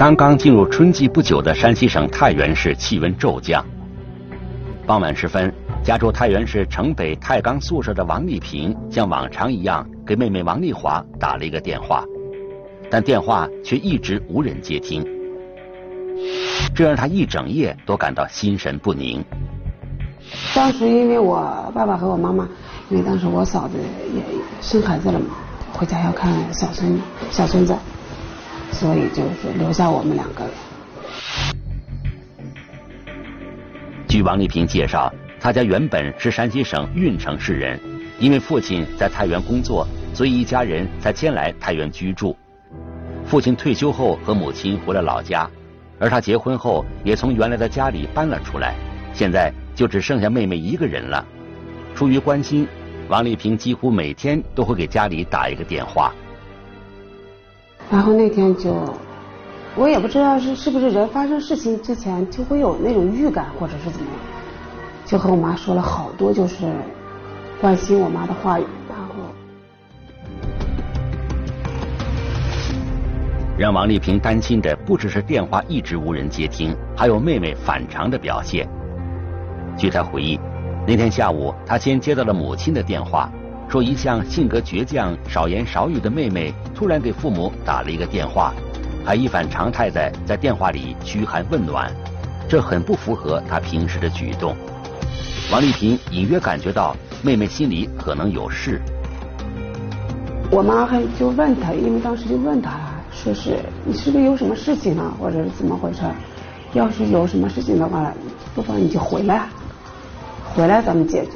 刚刚进入春季不久的山西省太原市气温骤降。傍晚时分，家住太原市城北太钢宿舍的王丽萍像往常一样给妹妹王丽华打了一个电话，但电话却一直无人接听，这让她一整夜都感到心神不宁。当时因为我爸爸和我妈妈，因为当时我嫂子也生孩子了嘛，回家要看小孙小孙子。所以就是留下我们两个人。据王丽萍介绍，她家原本是山西省运城市人，因为父亲在太原工作，所以一家人才迁来太原居住。父亲退休后和母亲回了老家，而她结婚后也从原来的家里搬了出来，现在就只剩下妹妹一个人了。出于关心，王丽萍几乎每天都会给家里打一个电话。然后那天就，我也不知道是是不是人发生事情之前就会有那种预感，或者是怎么样，就和我妈说了好多就是关心我妈的话语，然后让王丽萍担心的不只是电话一直无人接听，还有妹妹反常的表现。据她回忆，那天下午她先接到了母亲的电话。说一向性格倔强、少言少语的妹妹突然给父母打了一个电话，还一反常态的在电话里嘘寒问暖，这很不符合她平时的举动。王丽萍隐约感觉到妹妹心里可能有事。我妈还就问她，因为当时就问她，说是你是不是有什么事情啊，或者是怎么回事？要是有什么事情的话，不妨你就回来，回来咱们解决。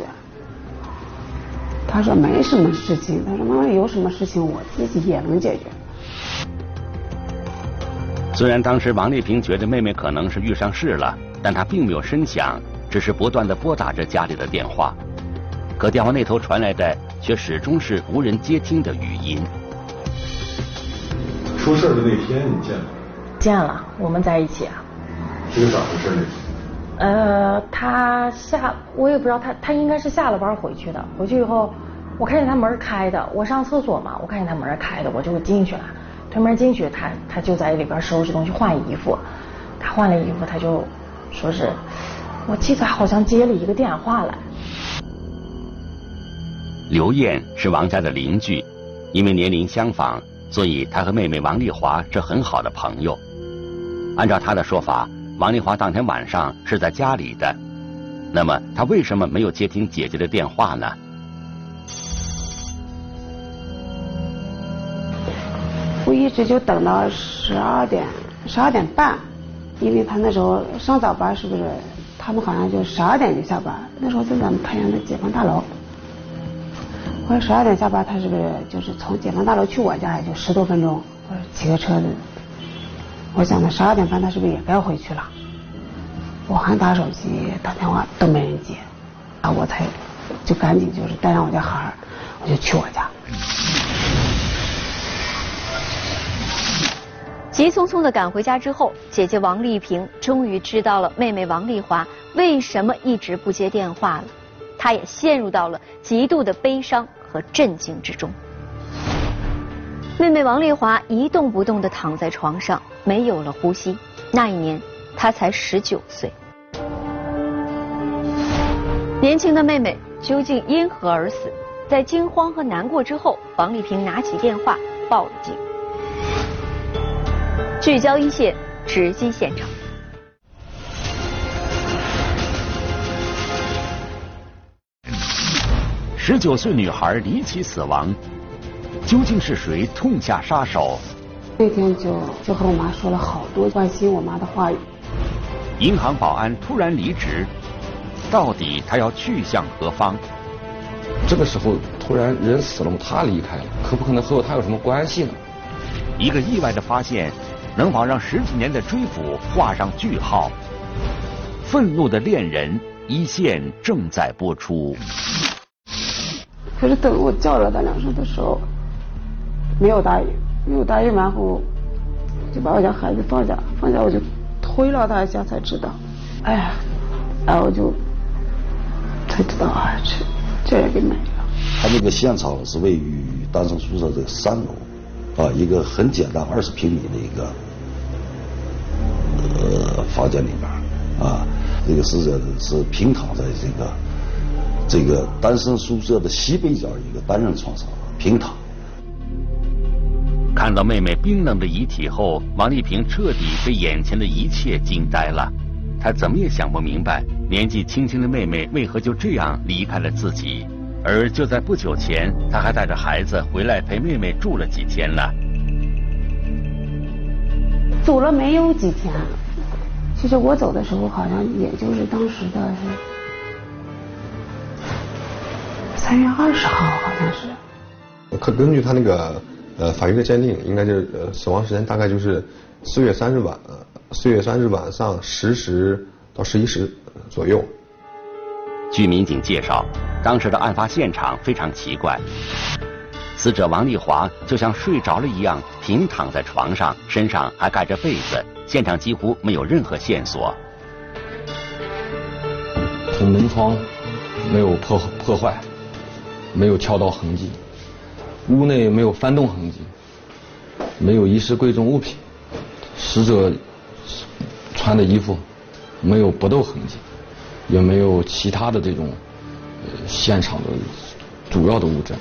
他说没什么事情，他说妈妈有什么事情我自己也能解决。虽然当时王丽萍觉得妹妹可能是遇上事了，但她并没有深想，只是不断的拨打着家里的电话，可电话那头传来的却始终是无人接听的语音。出事的那天你见了？见了，我们在一起啊。是咋回事呢？呃，他下我也不知道，他他应该是下了班回去的，回去以后。我看见他门开的，我上厕所嘛，我看见他门开的，我就进去了。推门进去，他他就在里边收拾东西换衣服。他换了衣服，他就说是，我记得好像接了一个电话来。刘艳是王家的邻居，因为年龄相仿，所以她和妹妹王丽华是很好的朋友。按照她的说法，王丽华当天晚上是在家里的，那么她为什么没有接听姐姐的电话呢？我一直就等到十二点十二点半，因为他那时候上早班，是不是？他们好像就十二点就下班。那时候在咱们太原的解放大楼。我说十二点下班，他是不是就是从解放大楼去我家也就十多分钟，或者骑个车子？我想着十二点半他是不是也该回去了？我还打手机打电话都没人接，啊，我才就赶紧就是带上我家孩儿，我就去我家。急匆匆的赶回家之后，姐姐王丽萍终于知道了妹妹王丽华为什么一直不接电话了。她也陷入到了极度的悲伤和震惊之中。妹妹王丽华一动不动的躺在床上，没有了呼吸。那一年，她才十九岁。年轻的妹妹究竟因何而死？在惊慌和难过之后，王丽萍拿起电话报了警。聚焦一线，直击现场。十九岁女孩离奇死亡，究竟是谁痛下杀手？那天就就和我妈说了好多关心我妈的话语。银行保安突然离职，到底他要去向何方？这个时候突然人死了，他离开了，可不可能和他有什么关系呢？一个意外的发现。能否让十几年的追捕画上句号？愤怒的恋人一线正在播出。可是等我叫了他两声的时候，没有答应，没有答应，然后就把我家孩子放下，放下我就推了他一下，才知道，哎呀，然后就才知道啊，这这也给没了。他那个现场是位于单身宿舍的三楼，啊，一个很简单二十平米的一个呃。房间里边啊，这个死者是平躺在这个这个单身宿舍的西北角一个单人床上平躺。看到妹妹冰冷的遗体后，王丽萍彻底被眼前的一切惊呆了。她怎么也想不明白，年纪轻轻的妹妹为何就这样离开了自己。而就在不久前，她还带着孩子回来陪妹妹住了几天呢。走了没有几天，其实我走的时候好像也就是当时的是三月二十号，好像是。可根据他那个呃法医的鉴定，应该就是呃死亡时间大概就是四月三日晚，四月三日晚上十时到十一时左右。据民警介绍，当时的案发现场非常奇怪。死者王丽华就像睡着了一样，平躺在床上，身上还盖着被子，现场几乎没有任何线索。从门窗没有破破坏，没有撬盗痕迹，屋内没有翻动痕迹，没有遗失贵重物品，死者穿的衣服没有搏斗痕迹，也没有其他的这种呃现场的主要的物证。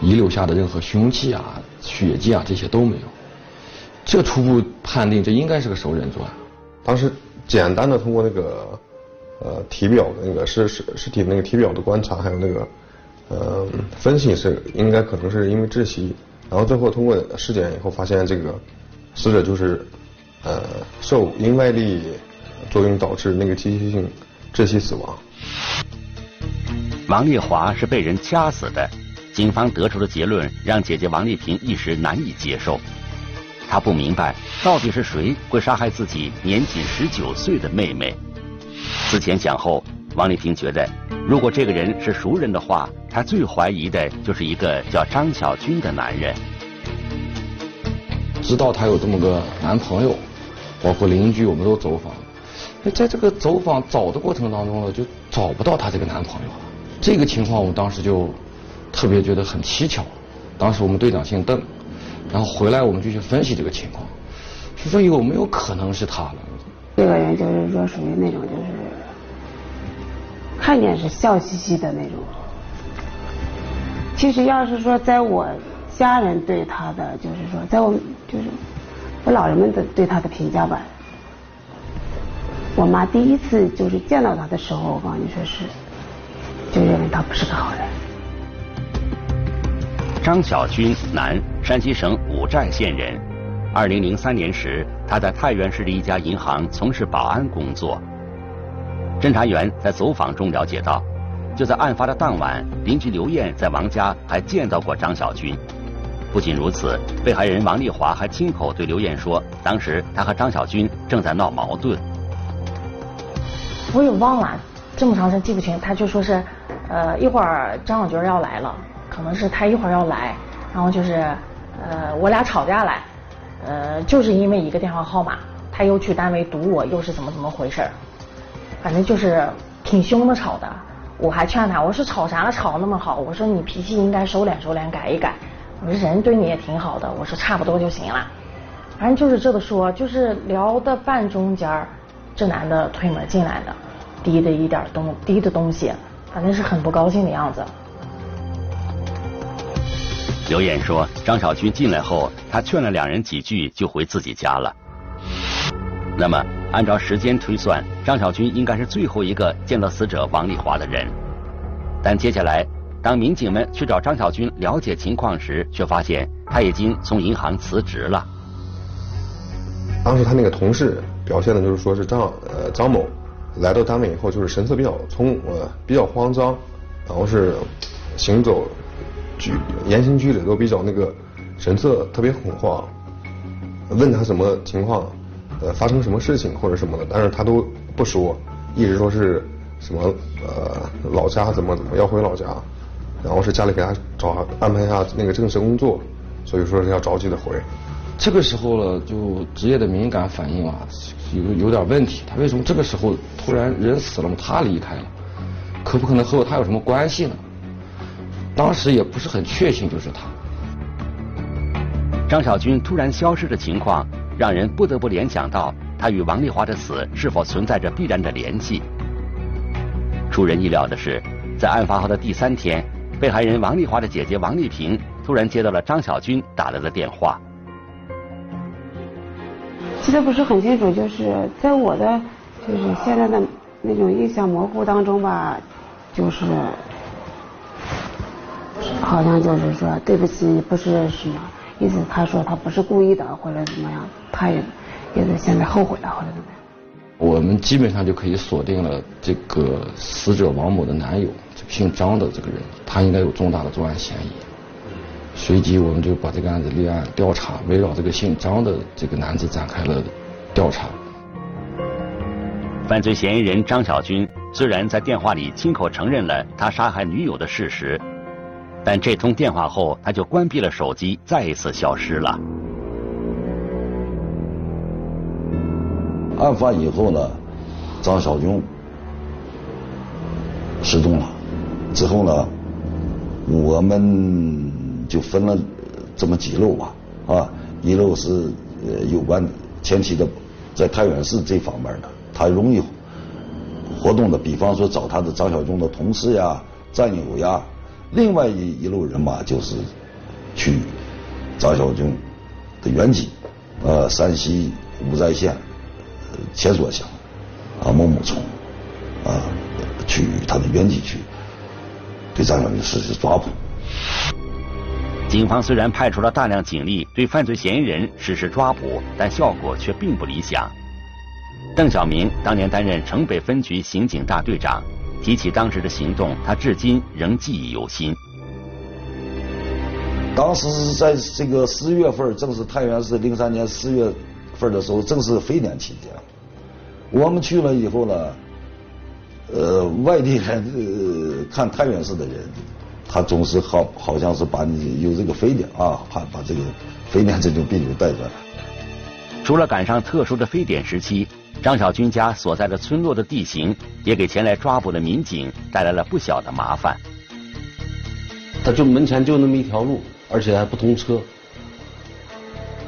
遗留下的任何凶器啊、血迹啊，这些都没有。这初步判定，这应该是个熟人作案。当时简单的通过那个呃体表的那个尸尸尸体那个体表的观察，还有那个呃分析是应该可能是因为窒息，然后最后通过尸检以后发现，这个死者就是呃受因外力作用导致那个机械性窒息死亡。王丽华是被人掐死的。警方得出的结论让姐姐王丽萍一时难以接受，她不明白到底是谁会杀害自己年仅十九岁的妹妹。思前想后，王丽萍觉得，如果这个人是熟人的话，她最怀疑的就是一个叫张小军的男人。知道她有这么个男朋友，包括邻居，我们都走访。那在这个走访找的过程当中呢，就找不到她这个男朋友了。这个情况，我们当时就。特别觉得很蹊跷，当时我们队长姓邓，然后回来我们就去分析这个情况，就说有没有可能是他了？这个人就是说属于那种就是看见是笑嘻嘻的那种，其实要是说在我家人对他的，就是说在我就是我老人们的对他的评价吧，我妈第一次就是见到他的时候，我告诉你说是，就认为他不是个好人。张小军，男，山西省五寨县人。二零零三年时，他在太原市的一家银行从事保安工作。侦查员在走访中了解到，就在案发的当晚，邻居刘艳在王家还见到过张小军。不仅如此，被害人王丽华还亲口对刘艳说，当时他和张小军正在闹矛盾。我也忘了，这么长时间记不清，他就说是，呃，一会儿张小军要来了。可能是他一会儿要来，然后就是，呃，我俩吵架来，呃，就是因为一个电话号码，他又去单位堵我，又是怎么怎么回事儿反正就是挺凶的吵的。我还劝他，我说吵啥了，吵那么好，我说你脾气应该收敛收敛，改一改。我说人对你也挺好的，我说差不多就行了。反正就是这么说，就是聊的半中间，这男的推门进来的，提的一点东提的东西，反正是很不高兴的样子。刘艳说：“张小军进来后，他劝了两人几句，就回自己家了。那么，按照时间推算，张小军应该是最后一个见到死者王丽华的人。但接下来，当民警们去找张小军了解情况时，却发现他已经从银行辞职了。当时他那个同事表现的就是说是张呃张某来到单位以后，就是神色比较从呃比较慌张，然后是行走。”举言行举止都比较那个神色特别恐慌，问他什么情况，呃，发生什么事情或者什么的，但是他都不说，一直说是什么呃老家怎么怎么要回老家，然后是家里给他找安排一下那个正式工作，所以说是要着急的回。这个时候了，就职业的敏感反应啊，有有点问题。他为什么这个时候突然人死了嘛？他离开了，可不可能和他有什么关系呢？当时也不是很确信就是他。张小军突然消失的情况，让人不得不联想到他与王丽华的死是否存在着必然的联系。出人意料的是，在案发后的第三天，被害人王丽华的姐姐王丽萍突然接到了张小军打来的电话。记得不是很清楚，就是在我的就是现在的那种印象模糊当中吧，就是好像就是说对不起，不是什么意思。他说他不是故意的，或者怎么样，他也也是现在后悔了，或者怎么样。我们基本上就可以锁定了这个死者王某的男友，姓张的这个人，他应该有重大的作案嫌疑。随即，我们就把这个案子立案调查，围绕这个姓张的这个男子展开了调查。犯罪嫌疑人张小军虽然在电话里亲口承认了他杀害女友的事实，但这通电话后，他就关闭了手机，再一次消失了。案发以后呢，张小军失踪了。之后呢，我们就分了这么几路吧，啊，一路是呃有关前期的在太原市这方面的，他容易活动的，比方说找他的张小军的同事呀、战友呀。另外一一路人马就是去张小军的原籍，呃，山西五寨县。前所乡啊，某某村啊，去他的原籍去对张小军实施抓捕。警方虽然派出了大量警力对犯罪嫌疑人实施抓捕，但效果却并不理想。邓小明当年担任城北分局刑警大队长，提起当时的行动，他至今仍记忆犹新。当时是在这个四月份，正是太原市零三年四月份的时候，正是非典期间。我们去了以后呢，呃，外地人呃看太原市的人，他总是好好像是把你有这个非典啊，怕把这个非典这种病毒带过来。除了赶上特殊的非典时期，张小军家所在的村落的地形也给前来抓捕的民警带来了不小的麻烦。他就门前就那么一条路，而且还不通车。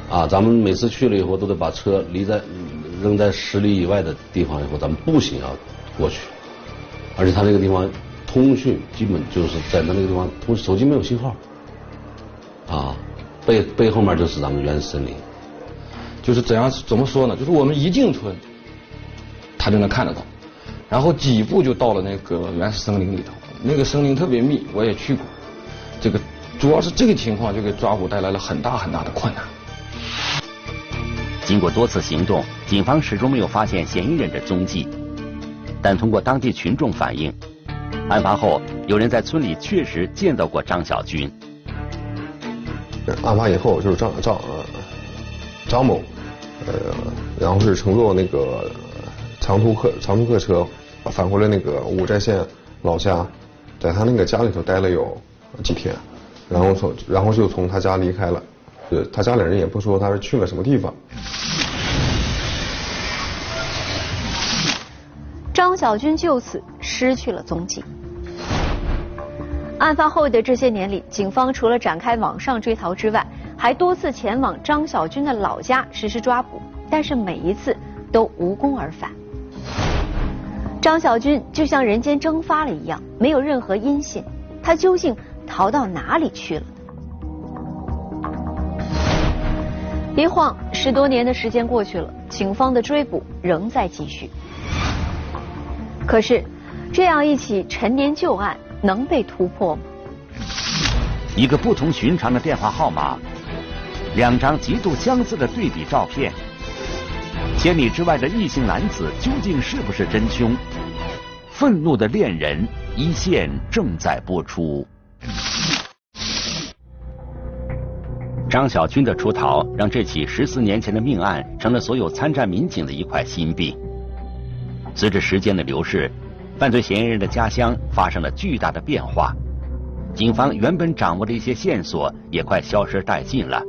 啊，咱们每次去了以后，都得把车离在。扔在十里以外的地方以后，咱们步行要过去，而且他那个地方通讯基本就是在他那个地方通手机没有信号，啊，背背后面就是咱们原始森林，就是怎样怎么说呢？就是我们一进村，他就能看得到，然后几步就到了那个原始森林里头，那个森林特别密，我也去过，这个主要是这个情况就给抓捕带来了很大很大的困难。经过多次行动，警方始终没有发现嫌疑人的踪迹。但通过当地群众反映，案发后有人在村里确实见到过张小军。案发以后，就是张张张某，呃，然后是乘坐那个长途客长途客车返回了那个五寨县老家，在他那个家里头待了有几天，然后从然后就从他家离开了。呃他家里人也不说他是去了什么地方。张小军就此失去了踪迹。案发后的这些年里，警方除了展开网上追逃之外，还多次前往张小军的老家实施抓捕，但是每一次都无功而返。张小军就像人间蒸发了一样，没有任何音信，他究竟逃到哪里去了？一晃十多年的时间过去了，警方的追捕仍在继续。可是，这样一起陈年旧案能被突破吗？一个不同寻常的电话号码，两张极度相似的对比照片，千里之外的异性男子究竟是不是真凶？愤怒的恋人一线正在播出。张小军的出逃，让这起十四年前的命案成了所有参战民警的一块心病。随着时间的流逝，犯罪嫌疑人的家乡发生了巨大的变化，警方原本掌握的一些线索也快消失殆尽了，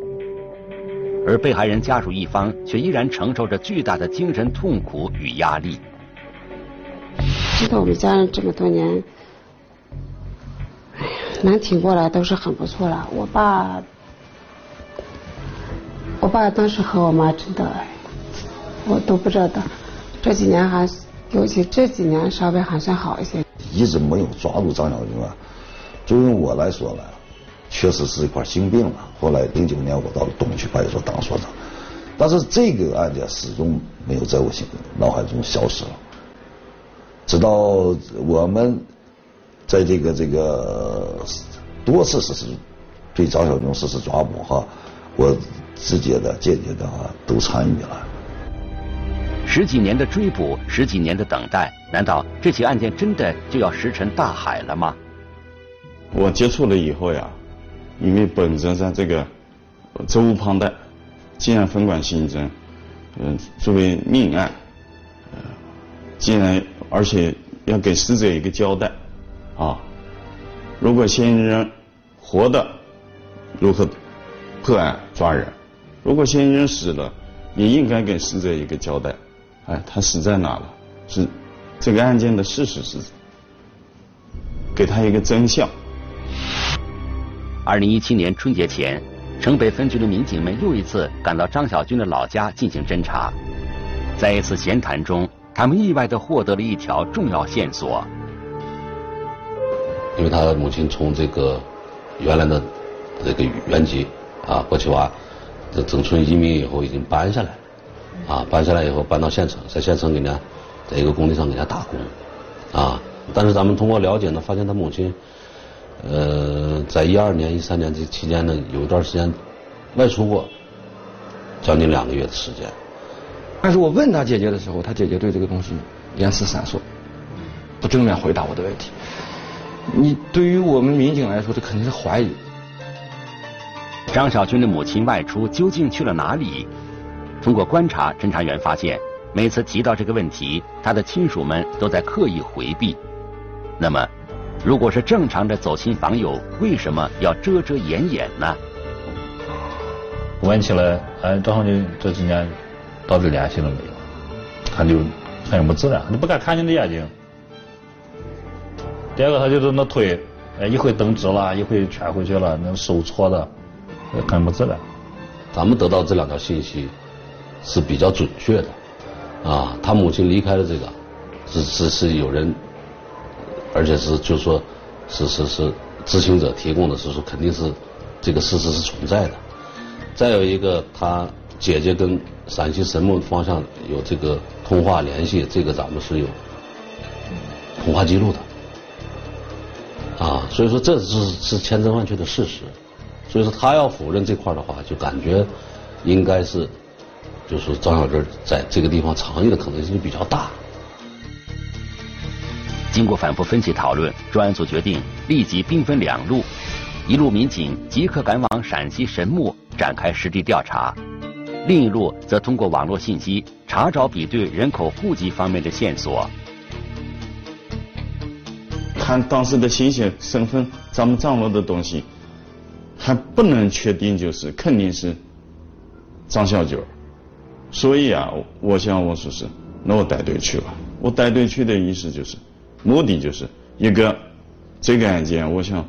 而被害人家属一方却依然承受着巨大的精神痛苦与压力。知道我们家人这么多年，哎呀，能挺过来都是很不错了。我爸。我爸当时和我妈真的我都不知道。这几年还，尤其这几年稍微还算好一些。一直没有抓住张小军啊。就用我来说呢，确实是一块心病了。后来零九年我到了东区派出所当所长，但是这个案件始终没有在我心脑海中消失了。直到我们在这个这个多次实施对张小军实施抓捕哈，我直接的、间接的啊都参与了。十几年的追捕，十几年的等待，难道这起案件真的就要石沉大海了吗？我接触了以后呀，因为本着在这个责无旁贷，既然分管刑侦，嗯，作为命案，呃，既然而且要给死者一个交代，啊，如果嫌疑人活的，如何破案抓人？如果嫌疑人死了，也应该给死者一个交代。哎，他死在哪了？是这个案件的事实是，给他一个真相。二零一七年春节前，城北分局的民警们又一次赶到张小军的老家进行侦查。在一次闲谈中，他们意外的获得了一条重要线索。因为他母亲从这个原来的这个原籍啊波奇瓦这整村移民以后，已经搬下来，啊搬下来以后搬到县城，在县城给人家在一个工地上给人家打工，啊，但是咱们通过了解呢，发现他母亲。呃，在一二年、一三年这期间呢，有一段时间外出过将近两个月的时间。但是我问他姐姐的时候，他姐姐对这个东西言辞闪烁，不正面回答我的问题。你对于我们民警来说，这肯定是怀疑。张小军的母亲外出究竟去了哪里？通过观察，侦查员发现，每次提到这个问题，他的亲属们都在刻意回避。那么？如果是正常的走亲访友，为什么要遮遮掩掩呢？问起来，哎，张红军这几年到底联系了没有？他就很不自然，他不敢看你的眼睛。第二个，他就是那腿，哎，一会蹬直了，一会蜷回去了，那手搓的，很不自然。咱们得到这两条信息是比较准确的，啊，他母亲离开了这个，是是是有人。而且是，就是说，是是是，知情者提供的是说，肯定是这个事实是存在的。再有一个，他姐姐跟陕西神木方向有这个通话联系，这个咱们是有通话记录的。啊，所以说这是是千真万确的事实。所以说他要否认这块的话，就感觉应该是，就是张小珍在这个地方藏匿的可能性就比较大。经过反复分析讨论，专案组决定立即兵分两路，一路民警即刻赶往陕西神木展开实地调查，另一路则通过网络信息查找比对人口户籍方面的线索。看当时的信息身份，咱们掌握的东西还不能确定，就是肯定是张小九，所以啊，我想我说是，那我带队去吧。我带队去的意思就是。目的就是一个这个案件，我想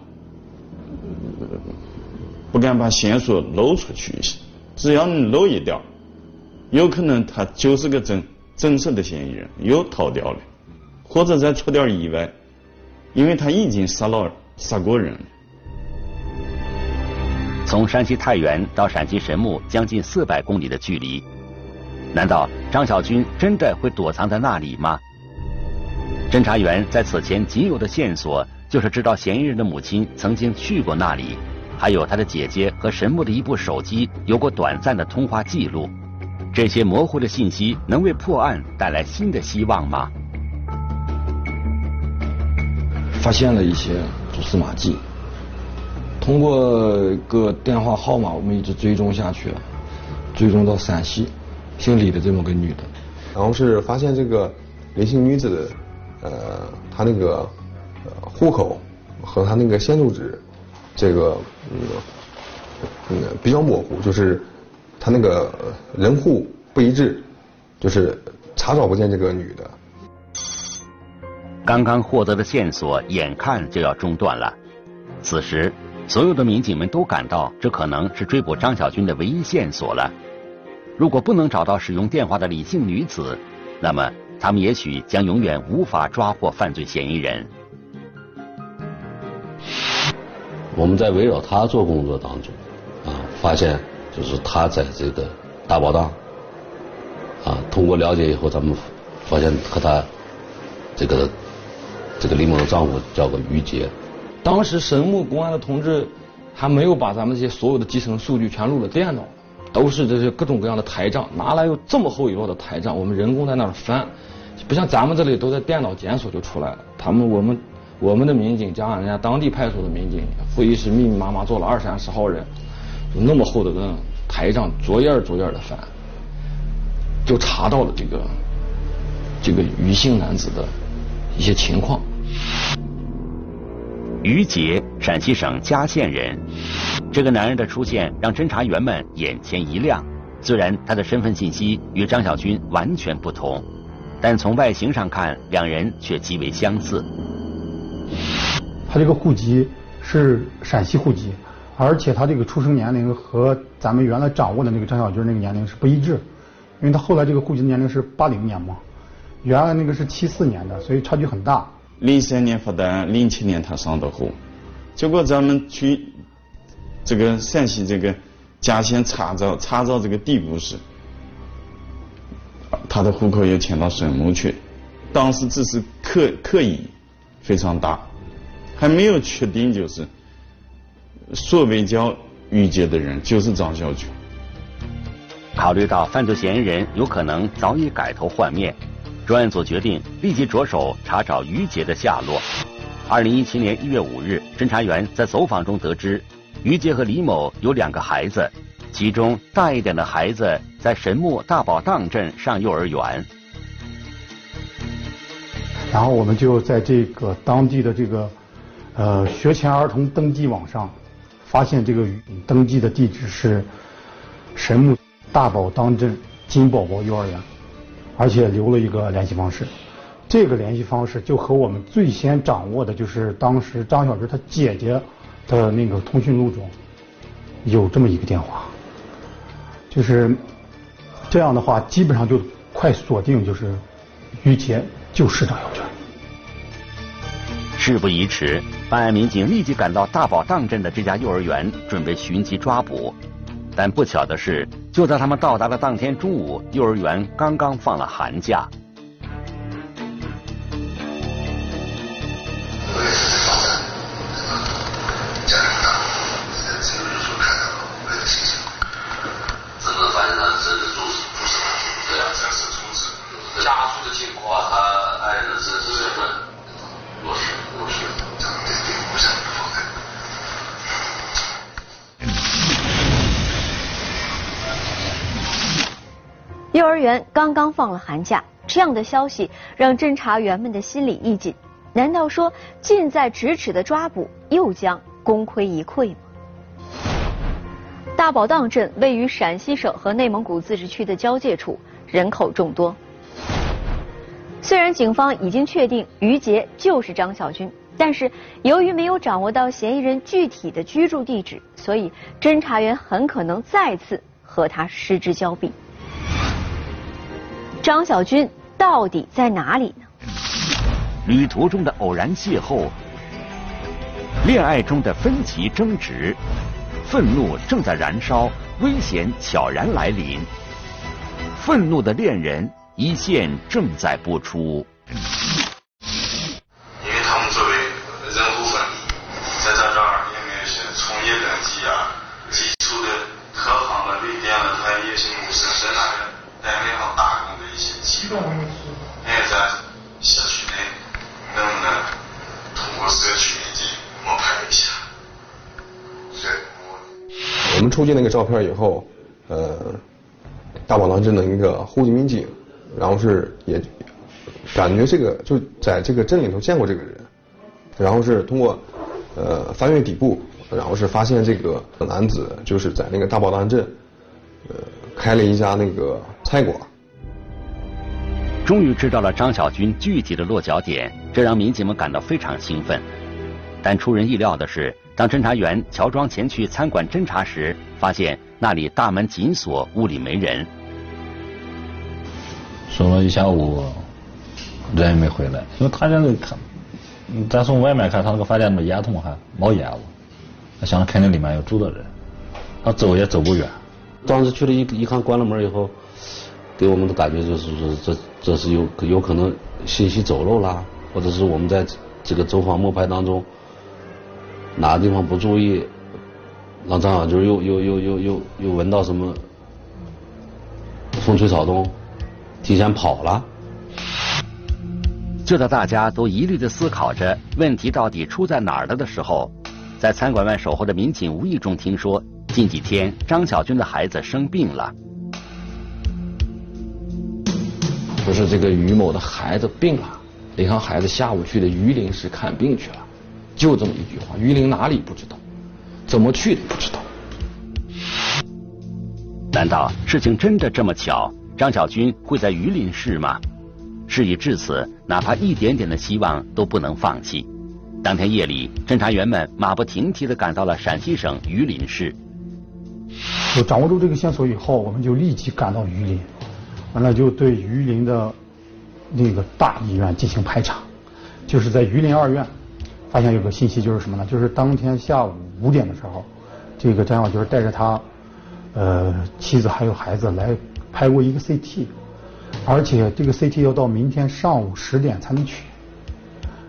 不敢把线索漏出去一些，只要你漏一点，有可能他就是个真真实的嫌疑人，又逃掉了，或者再出点意外，因为他已经杀了杀过人。从山西太原到陕西神木将近四百公里的距离，难道张小军真的会躲藏在那里吗？侦查员在此前仅有的线索，就是知道嫌疑人的母亲曾经去过那里，还有他的姐姐和神木的一部手机有过短暂的通话记录。这些模糊的信息能为破案带来新的希望吗？发现了一些蛛丝马迹，通过个电话号码，我们一直追踪下去，追踪到陕西姓李的这么个女的，然后是发现这个林姓女子的。呃，他那个呃户口和他那个现住址，这个嗯嗯比较模糊，就是他那个人户不一致，就是查找不见这个女的。刚刚获得的线索眼看就要中断了，此时所有的民警们都感到这可能是追捕张小军的唯一线索了。如果不能找到使用电话的李姓女子，那么他们也许将永远无法抓获犯罪嫌疑人。我们在围绕他做工作当中，啊，发现就是他在这个大宝档，啊，通过了解以后，咱们发现和他这个这个李某的丈夫叫个于杰。当时神木公安的同志还没有把咱们这些所有的基层数据全录了电脑，都是这些各种各样的台账，拿来有这么厚一摞的台账，我们人工在那儿翻，不像咱们这里都在电脑检索就出来了。他们我们。我们的民警加上人家当地派出所的民警，会议室密密麻麻坐了二三十号人，就那么厚的个台账，逐页逐页的翻，就查到了这个这个余姓男子的一些情况。于杰，陕西省嘉县人。这个男人的出现让侦查员们眼前一亮。虽然他的身份信息与张小军完全不同，但从外形上看，两人却极为相似。他这个户籍是陕西户籍，而且他这个出生年龄和咱们原来掌握的那个张小军那个年龄是不一致，因为他后来这个户籍的年龄是八零年嘛，原来那个是七四年的，所以差距很大。零三年发单，零七年他上的户，结果咱们去这个陕西这个嘉县查找查找这个地步是，他的户口又迁到神木去，当时只是可可疑，非常大。还没有确定，就是所谓叫于杰的人就是张小军。考虑到犯罪嫌疑人有可能早已改头换面，专案组决定立即着手查找于杰的下落。二零一七年一月五日，侦查员在走访中得知，于杰和李某有两个孩子，其中大一点的孩子在神木大宝荡镇上幼儿园。然后我们就在这个当地的这个。呃，学前儿童登记网上发现这个登记的地址是神木大宝当镇金宝宝幼儿园，而且留了一个联系方式。这个联系方式就和我们最先掌握的就是当时张小芝他姐姐的那个通讯录中有这么一个电话，就是这样的话，基本上就快锁定就是于杰就是张小军。事不宜迟，办案民警立即赶到大宝荡镇的这家幼儿园，准备寻机抓捕。但不巧的是，就在他们到达的当天中午，幼儿园刚刚放了寒假。刚刚放了寒假，这样的消息让侦查员们的心里一紧。难道说近在咫尺的抓捕又将功亏一篑吗？大宝荡镇位于陕西省和内蒙古自治区的交界处，人口众多。虽然警方已经确定于杰就是张小军，但是由于没有掌握到嫌疑人具体的居住地址，所以侦查员很可能再次和他失之交臂。张小军到底在哪里呢？旅途中的偶然邂逅，恋爱中的分歧争执，愤怒正在燃烧，危险悄然来临。愤怒的恋人一线正在播出。因为他们作为人户分离，在这这儿也没有些从业登记啊，基础的客行了、旅店了，他也是没身份啊。单位上打工的一些机构，哎，在小区内能不能通过社区民警摸排一下？我们出具那个照片以后，呃，大宝当镇的一个户籍民警，然后是也感觉这个就在这个镇里头见过这个人，然后是通过呃翻阅底部，然后是发现这个男子就是在那个大宝当镇，呃。开了一家那个菜馆。终于知道了张小军具体的落脚点，这让民警们感到非常兴奋。但出人意料的是，当侦查员乔装前去餐馆侦查时，发现那里大门紧锁，屋里没人，守了一下午，人也没回来，因为他家那看，咱从外面看，他那个饭店那烟囱还冒烟了，他想着肯定里面有住的人，他走也走不远。当时去了一一看关了门以后，给我们的感觉就是说这这是有有可能信息走漏啦，或者是我们在这个走访摸排当中哪个地方不注意，让张小军又又又又又又闻到什么风吹草动，提前跑了。就在大家都疑虑的思考着问题到底出在哪儿了的时候，在餐馆外守候的民警无意中听说。近几天，张小军的孩子生病了。不是这个于某的孩子病了，林航孩子下午去的榆林市看病去了，就这么一句话。榆林哪里不知道？怎么去的不知道？难道事情真的这么巧？张小军会在榆林市吗？事已至此，哪怕一点点的希望都不能放弃。当天夜里，侦查员们马不停蹄地赶到了陕西省榆林市。就掌握住这个线索以后，我们就立即赶到榆林，完了就对榆林的那个大医院进行排查。就是在榆林二院发现有个信息，就是什么呢？就是当天下午五点的时候，这个张小军带着他呃妻子还有孩子来拍过一个 CT，而且这个 CT 要到明天上午十点才能取。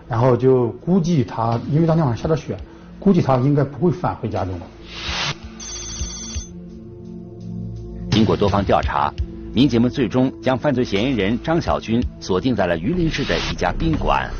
然后就估计他，因为当天晚上下着雪，估计他应该不会返回家中了。经过多方调查，民警们最终将犯罪嫌疑人张小军锁定在了榆林市的一家宾馆。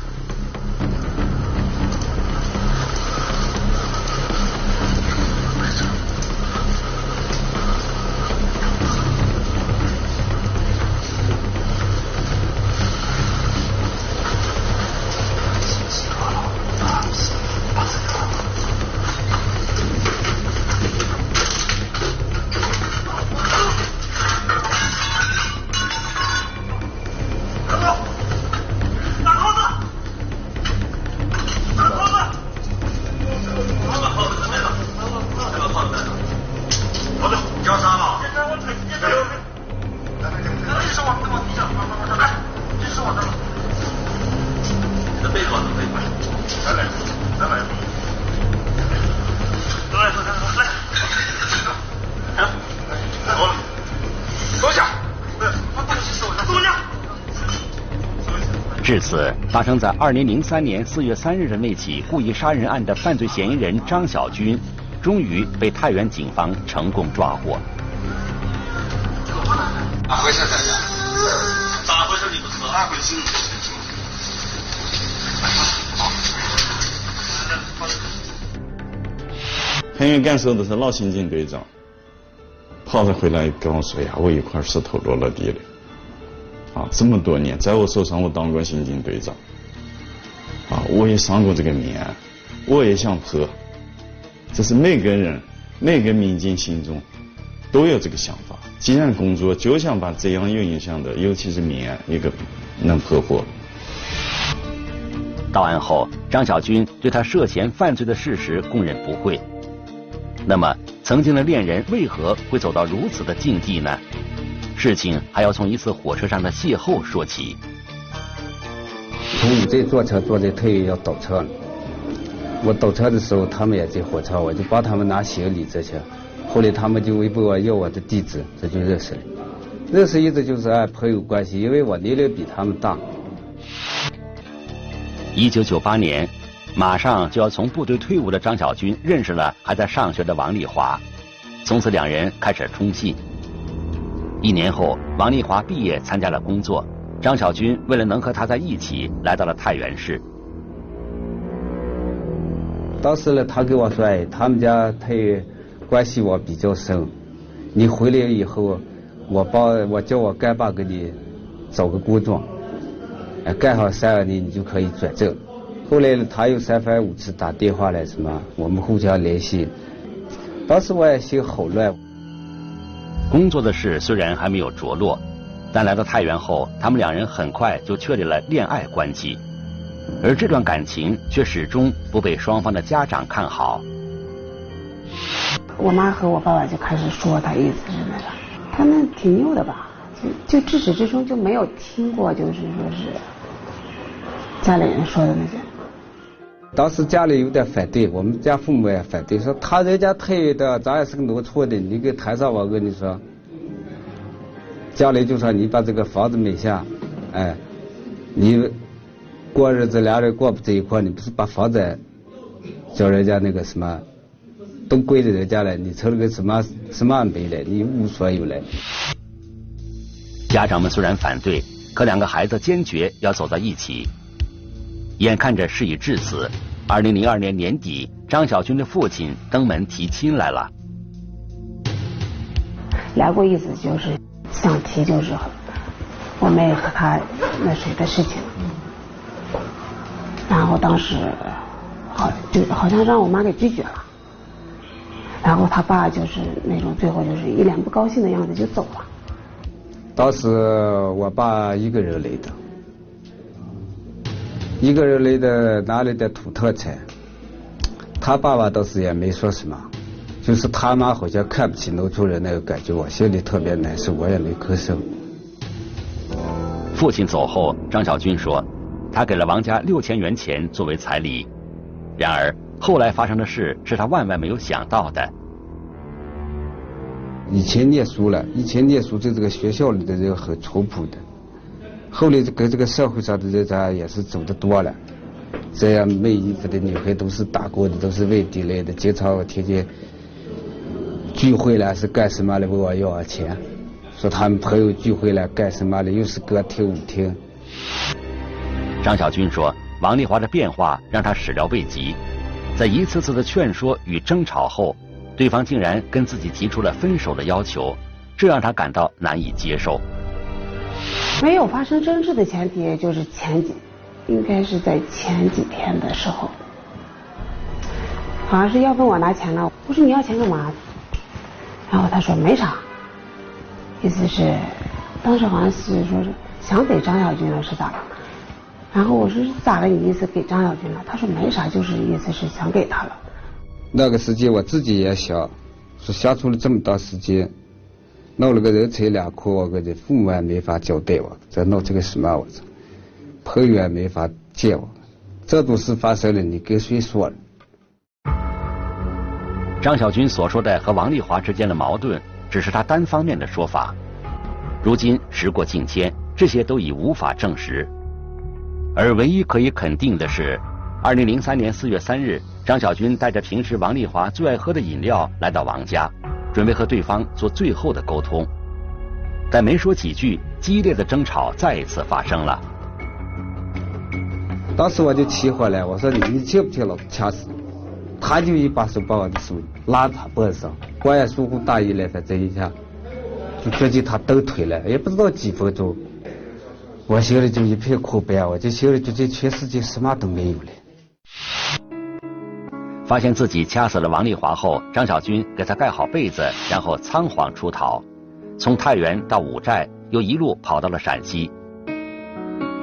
发生在二零零三年四月三日的那起故意杀人案的犯罪嫌疑人张小军，终于被太原警方成功抓获。咋回事？大家？咋回事？你不？咋回事？太原干事的是老刑警队长，跑着回来跟我说呀：“我一块石头落了地了。”啊，这么多年，在我手上我当过刑警队长，啊，我也上过这个命案，我也想破。这是每个人、每个民警心中都有这个想法。既然工作就想把这样有影响的，尤其是命案一个能破获。到案后，张小军对他涉嫌犯罪的事实供认不讳。那么，曾经的恋人为何会走到如此的境地呢？事情还要从一次火车上的邂逅说起。从你这坐车坐的特意要倒车，我倒车的时候他们也在火车，我就帮他们拿行李这些。后来他们就微博我要我的地址，这就认识了。认识一直就是按朋友关系，因为我年龄比他们大。一九九八年，马上就要从部队退伍的张小军认识了还在上学的王丽华，从此两人开始通信。一年后，王丽华毕业参加了工作，张小军为了能和她在一起，来到了太原市。当时呢，他跟我说：“哎，他们家他也关系我比较深，你回来以后，我帮我叫我干爸给你找个工作，干好三年你就可以转正。”后来呢，他又三番五次打电话来什么，我们互相联系。当时我也心好乱。工作的事虽然还没有着落，但来到太原后，他们两人很快就确立了恋爱关系，而这段感情却始终不被双方的家长看好。我妈和我爸爸就开始说，他意思是那个，他们挺牛的吧？就就至始至终就没有听过，就是说是家里人说的那些。当时家里有点反对，我们家父母也反对，说他人家太远的，咱也是个农村的，你给抬上我跟你说，家里就说你把这个房子买下，哎，你过日子俩人过不在一块，你不是把房子叫人家那个什么都归着人家了，你成了个什么什么没了，你无所有了。家长们虽然反对，可两个孩子坚决要走在一起。眼看着事已至此，二零零二年年底，张小军的父亲登门提亲来了。来过一次就是想提，就是我妹和他那谁的事情。然后当时好就好像让我妈给拒绝了。然后他爸就是那种最后就是一脸不高兴的样子就走了。当时我爸一个人来的。一个人来的拿来的土特产，他爸爸倒是也没说什么，就是他妈好像看不起农村人那个感觉，我心里特别难受，我也没吭声。父亲走后，张小军说，他给了王家六千元钱作为彩礼，然而后来发生的事是他万万没有想到的。以前念书了，以前念书在这个学校里的人很淳朴的。后来跟这个社会上的人咱也是走的多了，这样卖衣服的女孩都是打工的，都是外地来的，经常天天聚会了是干什么的问我要钱，说他们朋友聚会了干什么的，又是歌厅舞厅。张小军说，王丽华的变化让他始料未及，在一次次的劝说与争吵后，对方竟然跟自己提出了分手的要求，这让他感到难以接受。没有发生争执的前提就是前几，应该是在前几天的时候，好像是要问我拿钱了。我说你要钱干嘛？然后他说没啥，意思是当时好像是说是想给张小军了是咋了？然后我说咋了？你意思给张小军了？他说没啥，就是意思是想给他了。那个时间我自己也想，是相处了这么长时间。闹了个人财两空，我跟你父母也没法交代我，再闹这个什么我操，朋友也没法见我，这种事发生了，你跟谁说呢？张小军所说的和王丽华之间的矛盾，只是他单方面的说法。如今时过境迁，这些都已无法证实。而唯一可以肯定的是，二零零三年四月三日，张小军带着平时王丽华最爱喝的饮料来到王家。准备和对方做最后的沟通，但没说几句，激烈的争吵再一次发生了。当时我就气火了，我说你你听不听老子掐死你！他就一把手把我的手拉他脖子上，我也疏忽大意了，反正一下就直接他蹬腿了，也不知道几分钟，我心里就一片空白，我就心里觉得全世界什么都没有了。发现自己掐死了王丽华后，张小军给她盖好被子，然后仓皇出逃，从太原到五寨，又一路跑到了陕西。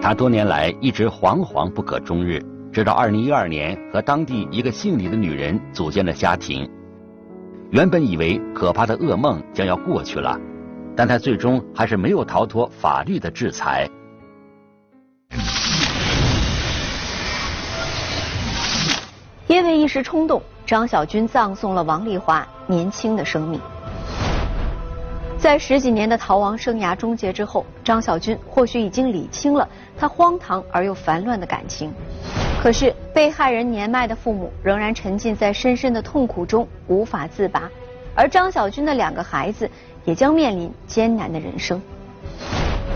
他多年来一直惶惶不可终日，直到二零一二年和当地一个姓李的女人组建了家庭。原本以为可怕的噩梦将要过去了，但他最终还是没有逃脱法律的制裁。因为一时冲动，张小军葬送了王丽华年轻的生命。在十几年的逃亡生涯终结之后，张小军或许已经理清了他荒唐而又烦乱的感情，可是被害人年迈的父母仍然沉浸在深深的痛苦中无法自拔，而张小军的两个孩子也将面临艰难的人生。